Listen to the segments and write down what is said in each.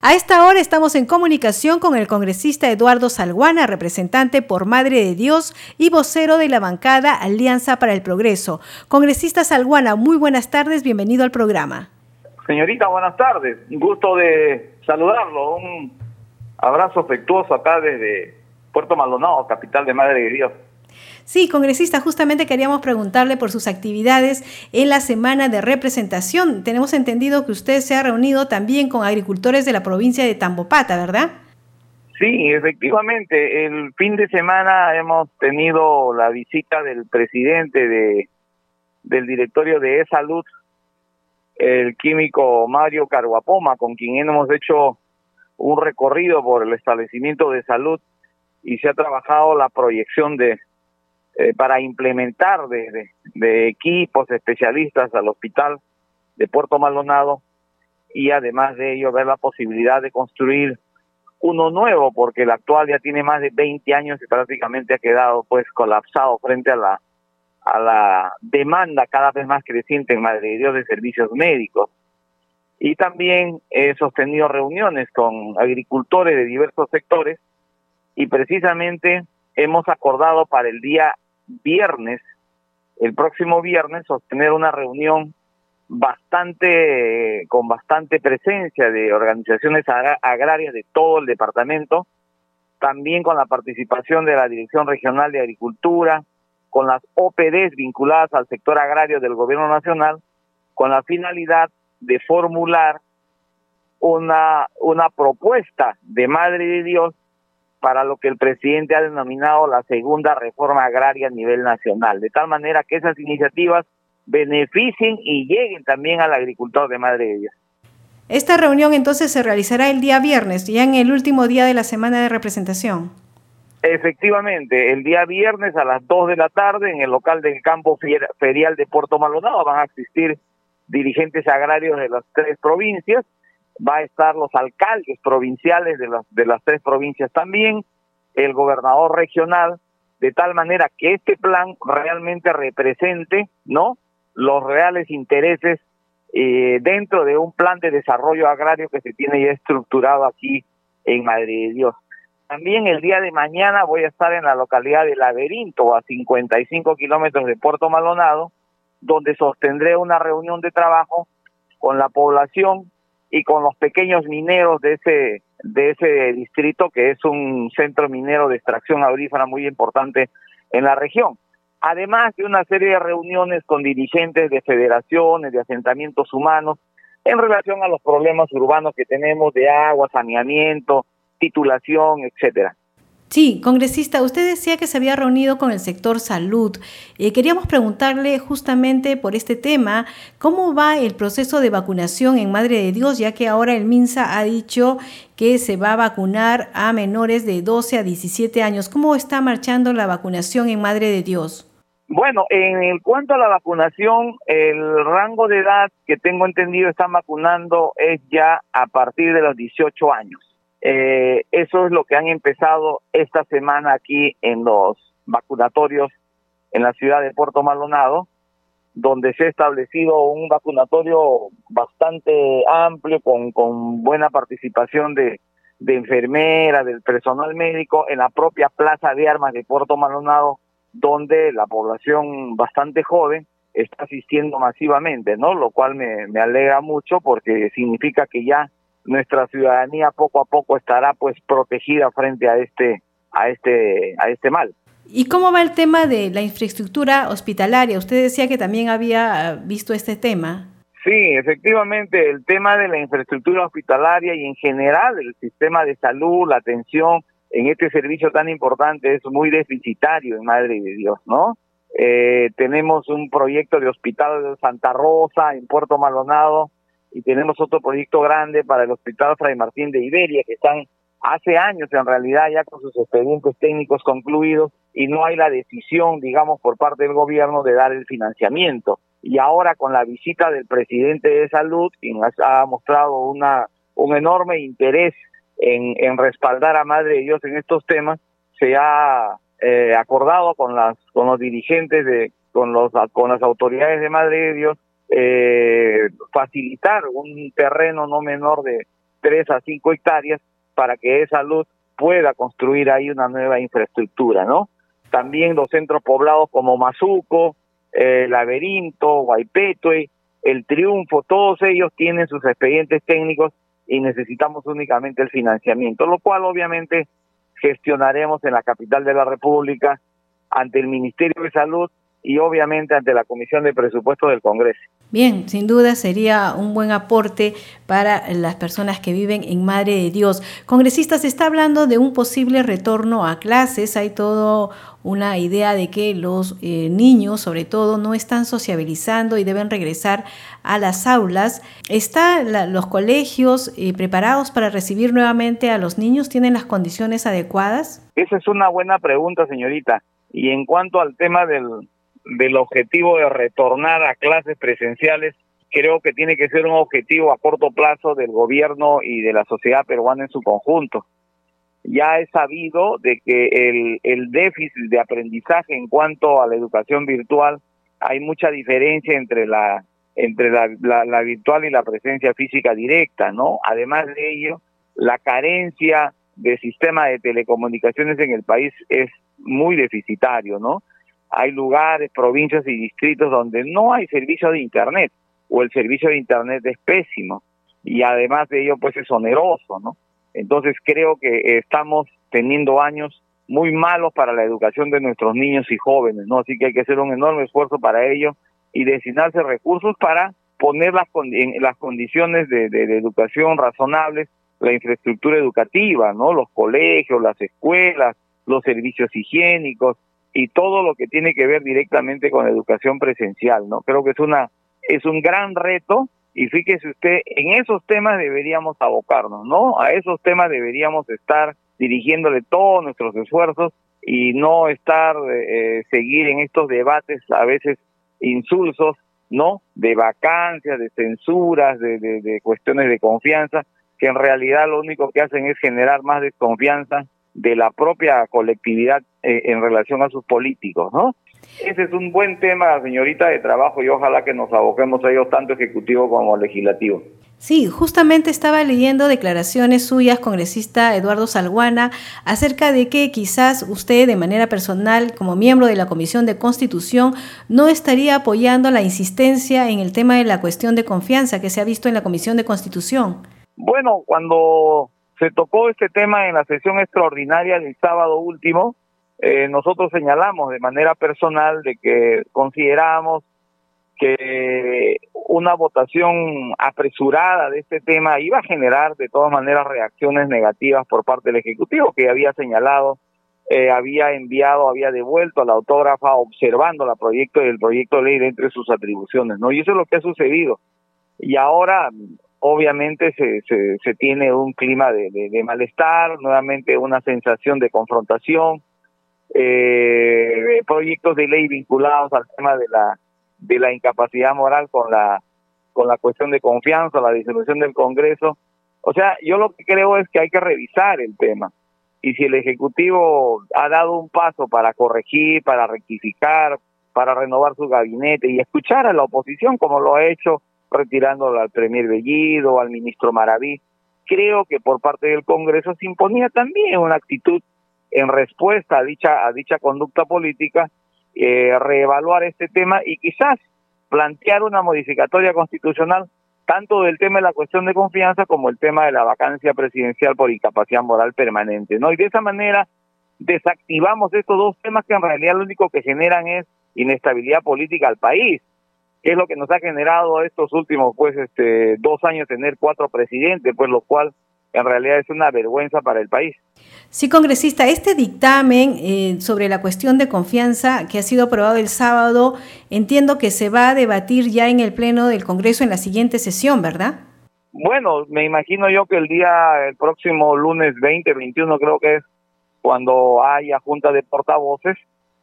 A esta hora estamos en comunicación con el congresista Eduardo Salguana, representante por Madre de Dios y vocero de la bancada Alianza para el Progreso. Congresista Salguana, muy buenas tardes, bienvenido al programa. Señorita, buenas tardes. Un gusto de saludarlo. Un abrazo afectuoso acá desde Puerto Maldonado, capital de Madre de Dios. Sí, congresista, justamente queríamos preguntarle por sus actividades en la semana de representación. Tenemos entendido que usted se ha reunido también con agricultores de la provincia de Tambopata, ¿verdad? Sí, efectivamente. El fin de semana hemos tenido la visita del presidente de, del directorio de E-Salud, el químico Mario Carguapoma, con quien hemos hecho un recorrido por el establecimiento de salud y se ha trabajado la proyección de eh, para implementar de, de, equipos especialistas al hospital de Puerto Maldonado y además de ello ver la posibilidad de construir uno nuevo porque el actual ya tiene más de 20 años y prácticamente ha quedado pues colapsado frente a la a la demanda cada vez más creciente en Madrid Dios de servicios médicos. Y también he sostenido reuniones con agricultores de diversos sectores y precisamente hemos acordado para el día viernes, el próximo viernes, sostener una reunión bastante, con bastante presencia de organizaciones agrarias de todo el departamento, también con la participación de la Dirección Regional de Agricultura, con las OPDs vinculadas al sector agrario del Gobierno Nacional, con la finalidad de formular una, una propuesta de Madre de Dios para lo que el presidente ha denominado la segunda reforma agraria a nivel nacional, de tal manera que esas iniciativas beneficien y lleguen también al agricultor de Madre de Dios. Esta reunión entonces se realizará el día viernes, ya en el último día de la semana de representación. Efectivamente, el día viernes a las 2 de la tarde en el local del campo ferial de Puerto Maldonado van a asistir dirigentes agrarios de las tres provincias va a estar los alcaldes provinciales de las, de las tres provincias también, el gobernador regional, de tal manera que este plan realmente represente, ¿no? Los reales intereses eh, dentro de un plan de desarrollo agrario que se tiene ya estructurado aquí en Madrid de Dios. También el día de mañana voy a estar en la localidad de Laberinto, a 55 kilómetros de Puerto Maldonado, donde sostendré una reunión de trabajo con la población y con los pequeños mineros de ese de ese distrito que es un centro minero de extracción aurífera muy importante en la región. Además de una serie de reuniones con dirigentes de federaciones, de asentamientos humanos, en relación a los problemas urbanos que tenemos de agua, saneamiento, titulación, etcétera. Sí, congresista, usted decía que se había reunido con el sector salud. Eh, queríamos preguntarle justamente por este tema, ¿cómo va el proceso de vacunación en Madre de Dios, ya que ahora el MINSA ha dicho que se va a vacunar a menores de 12 a 17 años? ¿Cómo está marchando la vacunación en Madre de Dios? Bueno, en cuanto a la vacunación, el rango de edad que tengo entendido están vacunando es ya a partir de los 18 años. Eh, eso es lo que han empezado esta semana aquí en los vacunatorios en la ciudad de Puerto Maldonado, donde se ha establecido un vacunatorio bastante amplio con, buena participación de, de enfermeras, del personal médico en la propia plaza de armas de Puerto Maldonado, donde la población bastante joven está asistiendo masivamente, ¿no? Lo cual me, me alegra mucho porque significa que ya nuestra ciudadanía poco a poco estará pues protegida frente a este a este a este mal. ¿Y cómo va el tema de la infraestructura hospitalaria? Usted decía que también había visto este tema. Sí, efectivamente, el tema de la infraestructura hospitalaria y en general el sistema de salud, la atención en este servicio tan importante es muy deficitario en Madre de Dios, ¿no? Eh, tenemos un proyecto de hospital de Santa Rosa en Puerto Maldonado y tenemos otro proyecto grande para el Hospital Fray Martín de Iberia, que están hace años en realidad ya con sus expedientes técnicos concluidos y no hay la decisión, digamos, por parte del gobierno de dar el financiamiento. Y ahora con la visita del presidente de salud, quien ha mostrado una, un enorme interés en, en respaldar a Madre de Dios en estos temas, se ha eh, acordado con las con los dirigentes de con los con las autoridades de Madre de Dios eh, facilitar un terreno no menor de, 3 a 5 hectáreas para que esa salud pueda construir ahí una nueva infraestructura, ¿no? También los centros poblados como Mazuco, eh, Laberinto, Guaypetue, El Triunfo, todos ellos tienen sus expedientes técnicos y necesitamos únicamente el financiamiento, lo cual obviamente gestionaremos en la capital de la República ante el Ministerio de Salud y obviamente ante la Comisión de Presupuestos del Congreso. Bien, sin duda sería un buen aporte para las personas que viven en Madre de Dios. Congresista, se está hablando de un posible retorno a clases. Hay todo una idea de que los eh, niños, sobre todo, no están sociabilizando y deben regresar a las aulas. ¿Están los colegios eh, preparados para recibir nuevamente a los niños? ¿Tienen las condiciones adecuadas? Esa es una buena pregunta, señorita. Y en cuanto al tema del, del objetivo de retornar a clases presenciales, creo que tiene que ser un objetivo a corto plazo del gobierno y de la sociedad peruana en su conjunto. Ya es sabido de que el, el déficit de aprendizaje en cuanto a la educación virtual, hay mucha diferencia entre la entre la, la virtual y la presencia física directa, ¿no? Además de ello, la carencia de sistema de telecomunicaciones en el país es muy deficitario, ¿no? Hay lugares, provincias y distritos donde no hay servicio de Internet o el servicio de Internet es pésimo y además de ello pues es oneroso, ¿no? Entonces creo que estamos teniendo años muy malos para la educación de nuestros niños y jóvenes, ¿no? Así que hay que hacer un enorme esfuerzo para ello y destinarse recursos para poner las, en las condiciones de, de, de educación razonables, la infraestructura educativa, ¿no? Los colegios, las escuelas, los servicios higiénicos, y todo lo que tiene que ver directamente con educación presencial, ¿no? Creo que es una es un gran reto y fíjese usted, en esos temas deberíamos abocarnos, ¿no? A esos temas deberíamos estar dirigiéndole todos nuestros esfuerzos y no estar eh, seguir en estos debates a veces insulsos, ¿no? De vacancias, de censuras, de, de cuestiones de confianza, que en realidad lo único que hacen es generar más desconfianza de la propia colectividad eh, en relación a sus políticos, ¿no? Ese es un buen tema, señorita, de trabajo y ojalá que nos aboquemos a ellos tanto ejecutivo como legislativo. Sí, justamente estaba leyendo declaraciones suyas, congresista Eduardo Salguana, acerca de que quizás usted de manera personal, como miembro de la Comisión de Constitución, no estaría apoyando la insistencia en el tema de la cuestión de confianza que se ha visto en la Comisión de Constitución. Bueno, cuando se tocó este tema en la sesión extraordinaria del sábado último. Eh, nosotros señalamos de manera personal de que consideramos que una votación apresurada de este tema iba a generar de todas maneras reacciones negativas por parte del Ejecutivo, que había señalado, eh, había enviado, había devuelto a la autógrafa observando la proyecto, el proyecto de ley entre sus atribuciones, ¿no? Y eso es lo que ha sucedido. Y ahora obviamente se, se, tiene un clima de, de, malestar, nuevamente una sensación de confrontación, eh, proyectos de ley vinculados al tema de la de la incapacidad moral con la con la cuestión de confianza, la disolución del Congreso. O sea, yo lo que creo es que hay que revisar el tema. Y si el Ejecutivo ha dado un paso para corregir, para rectificar, para renovar su gabinete y escuchar a la oposición como lo ha hecho retirándolo al Premier Bellido, al ministro Maraví. Creo que por parte del Congreso se imponía también una actitud en respuesta a dicha, a dicha conducta política, eh, reevaluar este tema y quizás plantear una modificatoria constitucional tanto del tema de la cuestión de confianza como el tema de la vacancia presidencial por incapacidad moral permanente, ¿no? Y de esa manera desactivamos estos dos temas que en realidad lo único que generan es inestabilidad política al país que es lo que nos ha generado estos últimos pues este dos años tener cuatro presidentes, pues lo cual en realidad es una vergüenza para el país. Sí, congresista, este dictamen eh, sobre la cuestión de confianza que ha sido aprobado el sábado, entiendo que se va a debatir ya en el Pleno del Congreso en la siguiente sesión, ¿verdad? Bueno, me imagino yo que el día, el próximo lunes 20, 21 creo que es cuando haya junta de portavoces,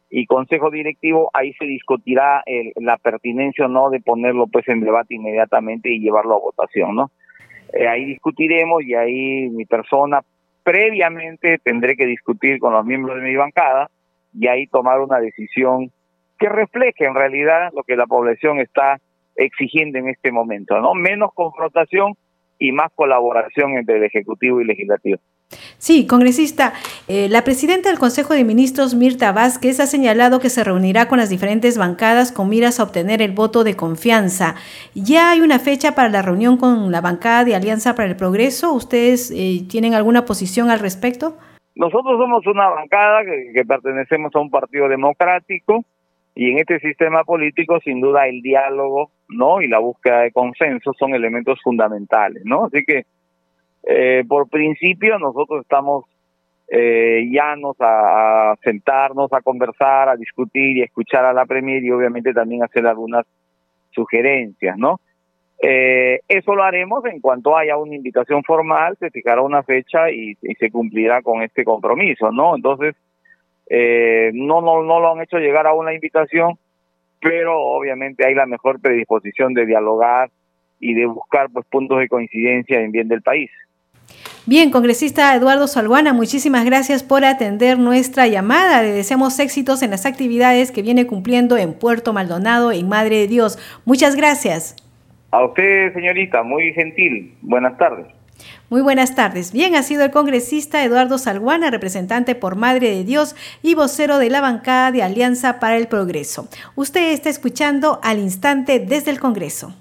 y consejo directivo, ahí se discutirá la pertinencia o no de ponerlo pues en debate inmediatamente y llevarlo a votación, ¿no? Eh, ahí discutiremos y ahí mi persona previamente tendré que discutir con los miembros de mi bancada y ahí tomar una decisión que refleje en realidad lo que la población está exigiendo en este momento, ¿no? Menos confrontación y más colaboración entre el Ejecutivo y el Legislativo. Sí, congresista, eh, la presidenta del Consejo de Ministros, Mirta Vázquez, ha señalado que se reunirá con las diferentes bancadas con miras a obtener el voto de confianza. ¿Ya hay una fecha para la reunión con la bancada de Alianza para el Progreso? ¿Ustedes eh, tienen alguna posición al respecto? Nosotros somos una bancada que, pertenecemos a un partido democrático y en este sistema político sin duda el diálogo no y la búsqueda de consenso son elementos fundamentales no así que eh, por principio nosotros estamos eh, llanos a, sentarnos, a conversar, a discutir y a escuchar a la Premier y obviamente también hacer algunas sugerencias, ¿no? Eh, eso lo haremos en cuanto haya una invitación formal, se fijará una fecha y, se cumplirá con este compromiso, ¿no? Entonces, eh, no, no, no lo han hecho llegar a una invitación, pero obviamente hay la mejor predisposición de dialogar y de buscar pues puntos de coincidencia en bien del país. Bien, congresista Eduardo Salguana, muchísimas gracias por atender nuestra llamada. Le deseamos éxitos en las actividades que viene cumpliendo en Puerto Maldonado, en Madre de Dios. Muchas gracias. A usted, señorita, muy gentil. Buenas tardes. Muy buenas tardes. Bien, ha sido el congresista Eduardo Salguana, representante por Madre de Dios y vocero de la bancada de Alianza para el Progreso. Usted está escuchando al instante desde el Congreso.